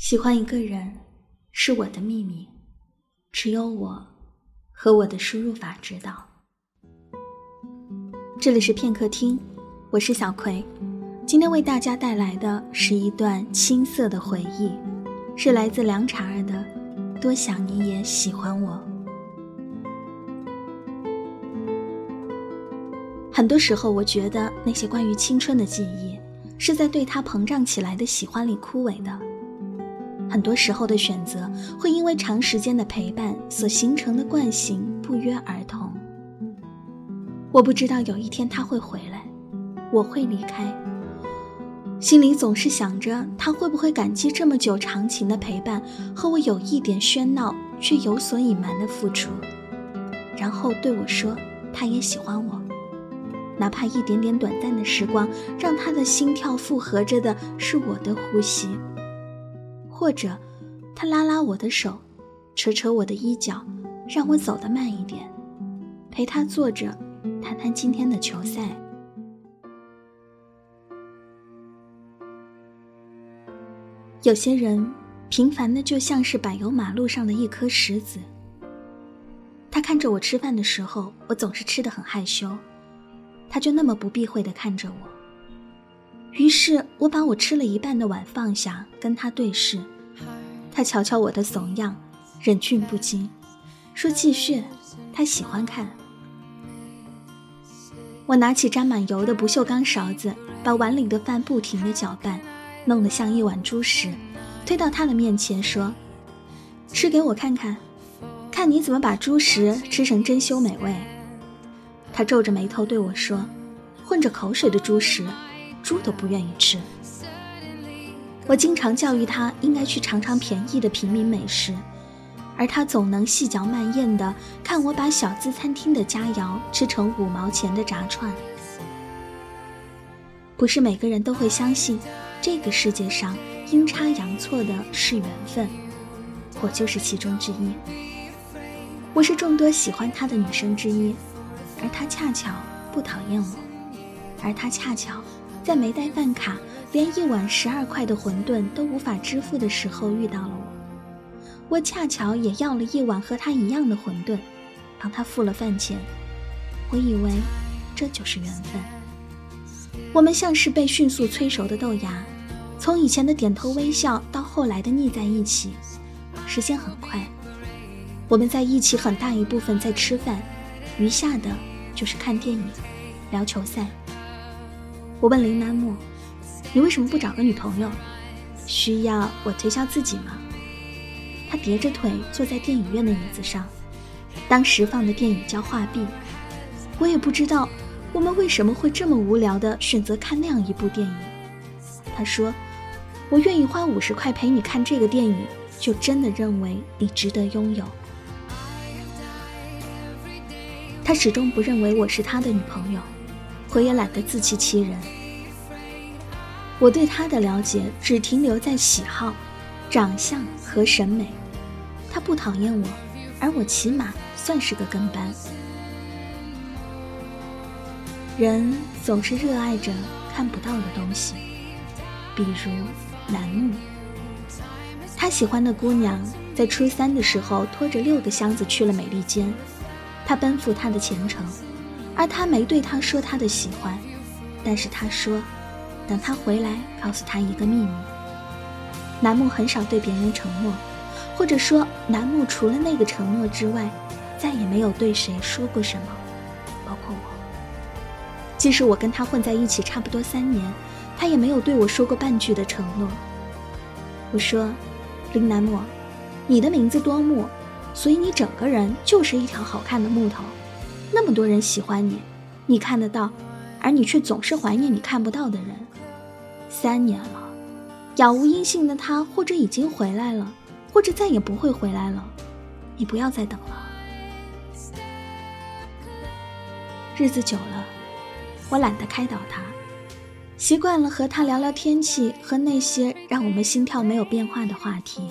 喜欢一个人是我的秘密，只有我和我的输入法知道。这里是片刻听，我是小葵，今天为大家带来的是一段青涩的回忆，是来自凉茶儿的《多想你也喜欢我》。很多时候，我觉得那些关于青春的记忆，是在对他膨胀起来的喜欢里枯萎的。很多时候的选择会因为长时间的陪伴所形成的惯性不约而同。我不知道有一天他会回来，我会离开，心里总是想着他会不会感激这么久长情的陪伴和我有一点喧闹却有所隐瞒的付出，然后对我说他也喜欢我，哪怕一点点短暂的时光让他的心跳附和着的是我的呼吸。或者，他拉拉我的手，扯扯我的衣角，让我走得慢一点，陪他坐着，谈谈今天的球赛。有些人，平凡的就像是柏油马路上的一颗石子。他看着我吃饭的时候，我总是吃的很害羞，他就那么不避讳的看着我。于是我把我吃了一半的碗放下，跟他对视。他瞧瞧我的怂样，忍俊不禁，说：“继续。”他喜欢看。我拿起沾满油的不锈钢勺子，把碗里的饭不停的搅拌，弄得像一碗猪食，推到他的面前说：“吃给我看看，看你怎么把猪食吃成珍馐美味。”他皱着眉头对我说：“混着口水的猪食。”猪都不愿意吃。我经常教育他应该去尝尝便宜的平民美食，而他总能细嚼慢咽地看我把小资餐厅的佳肴吃成五毛钱的炸串。不是每个人都会相信，这个世界上阴差阳错的是缘分，我就是其中之一。我是众多喜欢他的女生之一，而他恰巧不讨厌我，而他恰巧。在没带饭卡，连一碗十二块的馄饨都无法支付的时候遇到了我，我恰巧也要了一碗和他一样的馄饨，帮他付了饭钱。我以为这就是缘分。我们像是被迅速催熟的豆芽，从以前的点头微笑到后来的腻在一起，时间很快。我们在一起很大一部分在吃饭，余下的就是看电影、聊球赛。我问林南木：“你为什么不找个女朋友？需要我推销自己吗？”他叠着腿坐在电影院的椅子上，当时放的电影叫《画壁》。我也不知道我们为什么会这么无聊的选择看那样一部电影。他说：“我愿意花五十块陪你看这个电影，就真的认为你值得拥有。”他始终不认为我是他的女朋友。我也懒得自欺欺人。我对他的了解只停留在喜好、长相和审美。他不讨厌我，而我起码算是个跟班。人总是热爱着看不到的东西，比如楠木。他喜欢的姑娘在初三的时候拖着六个箱子去了美利坚，他奔赴他的前程。而他没对他说他的喜欢，但是他说，等他回来告诉他一个秘密。楠木很少对别人承诺，或者说楠木除了那个承诺之外，再也没有对谁说过什么，包括我。即使我跟他混在一起差不多三年，他也没有对我说过半句的承诺。我说，林楠木，你的名字多木，所以你整个人就是一条好看的木头。那么多人喜欢你，你看得到，而你却总是怀念你看不到的人。三年了，杳无音信的他，或者已经回来了，或者再也不会回来了。你不要再等了。日子久了，我懒得开导他，习惯了和他聊聊天气和那些让我们心跳没有变化的话题，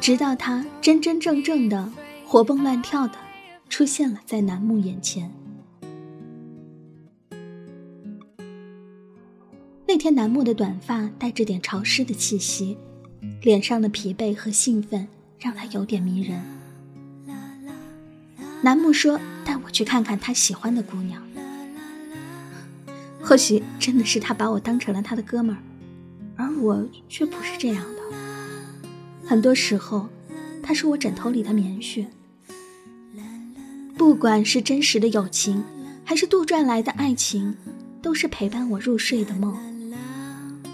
直到他真真正正的活蹦乱跳的。出现了在楠木眼前。那天，楠木的短发带着点潮湿的气息，脸上的疲惫和兴奋让他有点迷人。楠木说：“带我去看看他喜欢的姑娘。”或许真的是他把我当成了他的哥们儿，而我却不是这样的。很多时候，他是我枕头里的棉絮。不管是真实的友情，还是杜撰来的爱情，都是陪伴我入睡的梦。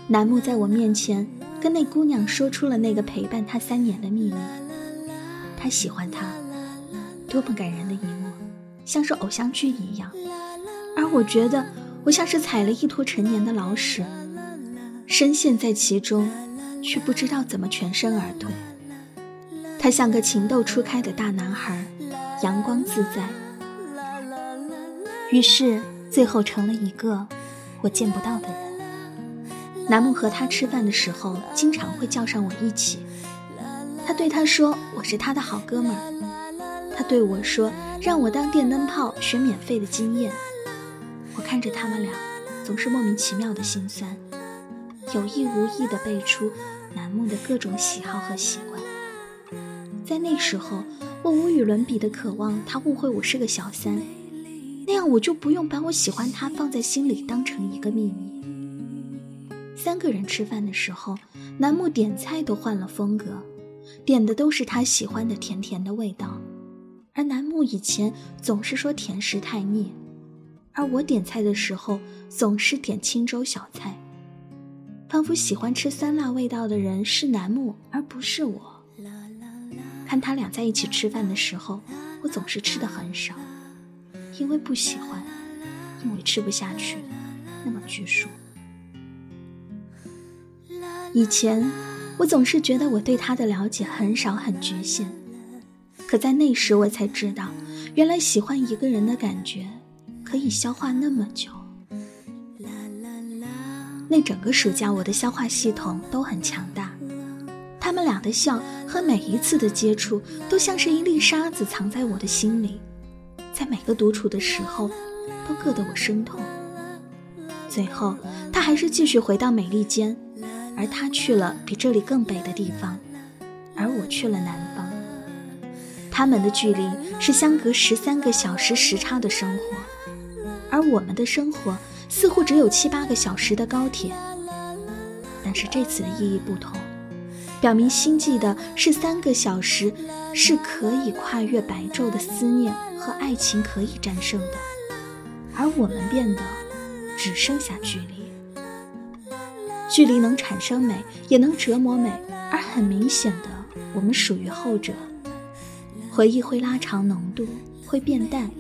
楠木在我面前跟那姑娘说出了那个陪伴他三年的秘密。他喜欢她，多么感人的一幕，像是偶像剧一样。而我觉得。我像是踩了一坨陈年的老屎，深陷在其中，却不知道怎么全身而退。他像个情窦初开的大男孩，阳光自在。于是，最后成了一个我见不到的人。楠木和他吃饭的时候，经常会叫上我一起。他对他说：“我是他的好哥们儿。”他对我说：“让我当电灯泡，学免费的经验。”我看着他们俩，总是莫名其妙的心酸，有意无意的背出楠木的各种喜好和习惯。在那时候，我无与伦比的渴望他误会我是个小三，那样我就不用把我喜欢他放在心里当成一个秘密。三个人吃饭的时候，楠木点菜都换了风格，点的都是他喜欢的甜甜的味道，而楠木以前总是说甜食太腻。而我点菜的时候总是点清粥小菜，仿佛喜欢吃酸辣味道的人是楠木，而不是我。看他俩在一起吃饭的时候，我总是吃的很少，因为不喜欢，因为吃不下去，那么拘束。以前我总是觉得我对他的了解很少很局限，可在那时我才知道，原来喜欢一个人的感觉。可以消化那么久。那整个暑假，我的消化系统都很强大。他们俩的笑和每一次的接触，都像是一粒沙子藏在我的心里，在每个独处的时候，都硌得我生痛。最后，他还是继续回到美利坚，而他去了比这里更北的地方，而我去了南方。他们的距离是相隔十三个小时时差的生活。而我们的生活似乎只有七八个小时的高铁，但是这次的意义不同，表明星际的是三个小时是可以跨越白昼的思念和爱情可以战胜的，而我们变得只剩下距离。距离能产生美，也能折磨美，而很明显的，我们属于后者。回忆会拉长浓度，会变淡。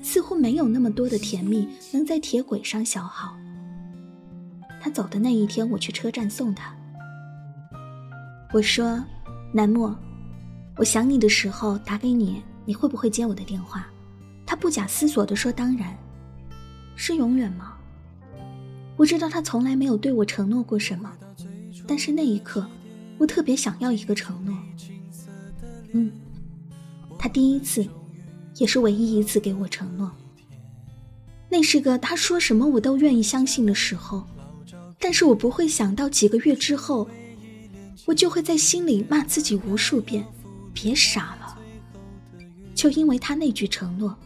似乎没有那么多的甜蜜能在铁轨上消耗。他走的那一天，我去车站送他。我说：“南莫，我想你的时候打给你，你会不会接我的电话？”他不假思索地说：“当然。”是永远吗？我知道他从来没有对我承诺过什么，但是那一刻，我特别想要一个承诺。嗯，他第一次。也是唯一一次给我承诺。那是个他说什么我都愿意相信的时候，但是我不会想到几个月之后，我就会在心里骂自己无数遍，别傻了。就因为他那句承诺，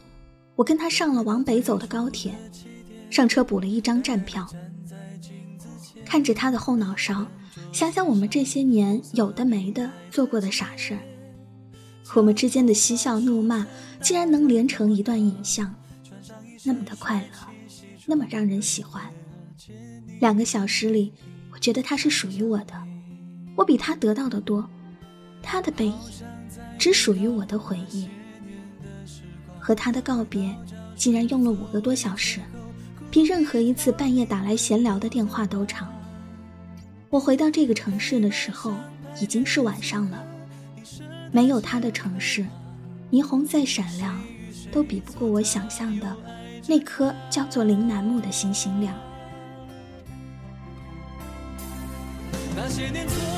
我跟他上了往北走的高铁，上车补了一张站票，看着他的后脑勺，想想我们这些年有的没的做过的傻事儿。我们之间的嬉笑怒骂，竟然能连成一段影像，那么的快乐，那么让人喜欢。两个小时里，我觉得他是属于我的，我比他得到的多。他的背影，只属于我的回忆。和他的告别，竟然用了五个多小时，比任何一次半夜打来闲聊的电话都长。我回到这个城市的时候，已经是晚上了。没有他的城市，霓虹再闪亮，都比不过我想象的那颗叫做林楠木的星星亮。一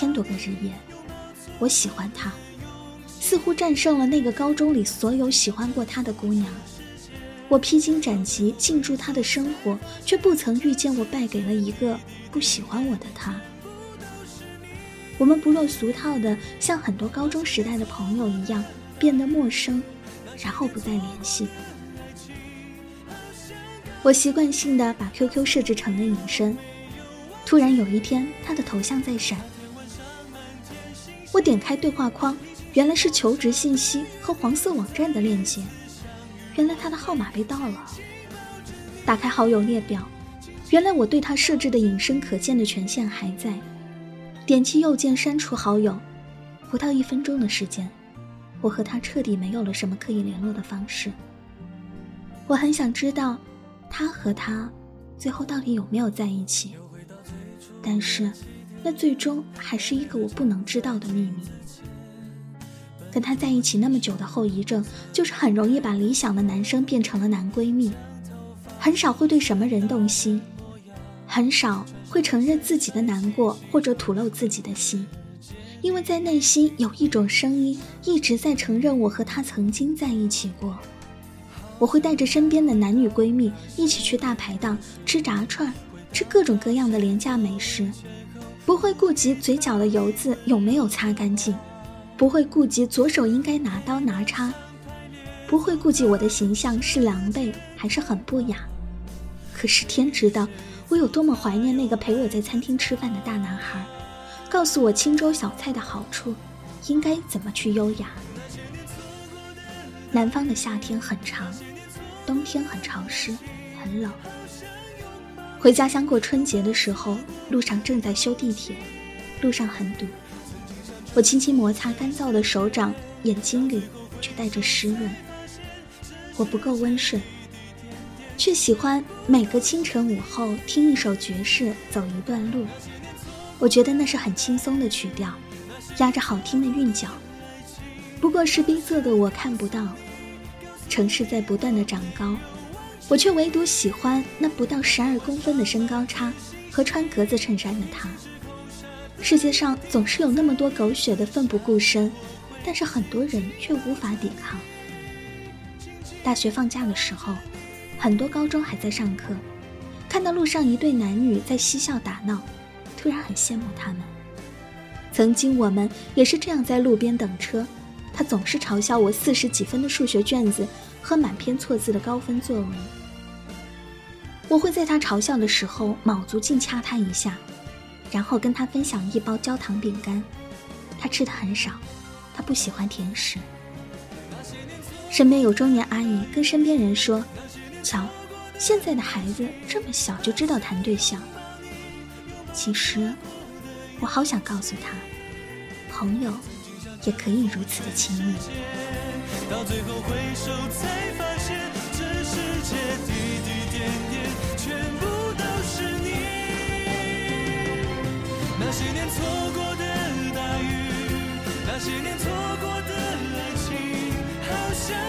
千多个日夜，我喜欢他，似乎战胜了那个高中里所有喜欢过他的姑娘。我披荆斩棘进入他的生活，却不曾遇见我败给了一个不喜欢我的他。我们不落俗套的像很多高中时代的朋友一样变得陌生，然后不再联系。我习惯性的把 QQ 设置成了隐身。突然有一天，他的头像在闪，我点开对话框，原来是求职信息和黄色网站的链接。原来他的号码被盗了。打开好友列表，原来我对他设置的隐身可见的权限还在。点击右键删除好友，不到一分钟的时间，我和他彻底没有了什么可以联络的方式。我很想知道，他和他最后到底有没有在一起，但是，那最终还是一个我不能知道的秘密。跟他在一起那么久的后遗症，就是很容易把理想的男生变成了男闺蜜，很少会对什么人动心，很少会承认自己的难过或者吐露自己的心，因为在内心有一种声音一直在承认我和他曾经在一起过。我会带着身边的男女闺蜜一起去大排档吃炸串，吃各种各样的廉价美食，不会顾及嘴角的油渍有没有擦干净。不会顾及左手应该拿刀拿叉，不会顾及我的形象是狼狈还是很不雅。可是天知道，我有多么怀念那个陪我在餐厅吃饭的大男孩，告诉我清粥小菜的好处，应该怎么去优雅。南方的夏天很长，冬天很潮湿，很冷。回家乡过春节的时候，路上正在修地铁，路上很堵。我轻轻摩擦干燥的手掌，眼睛里却带着湿润。我不够温顺，却喜欢每个清晨午后听一首爵士，走一段路。我觉得那是很轻松的曲调，压着好听的韵脚。不过是逼仄的我看不到。城市在不断的长高，我却唯独喜欢那不到十二公分的身高差和穿格子衬衫的他。世界上总是有那么多狗血的奋不顾身，但是很多人却无法抵抗。大学放假的时候，很多高中还在上课，看到路上一对男女在嬉笑打闹，突然很羡慕他们。曾经我们也是这样在路边等车，他总是嘲笑我四十几分的数学卷子和满篇错字的高分作文，我会在他嘲笑的时候卯足劲掐他一下。然后跟他分享一包焦糖饼干，他吃的很少，他不喜欢甜食。身边有中年阿姨跟身边人说：“瞧，现在的孩子这么小就知道谈对象。”其实，我好想告诉他，朋友也可以如此的亲密。到最后回首才发现，这世界滴滴点点那些年错过的大雨，那些年错过的爱情，好像。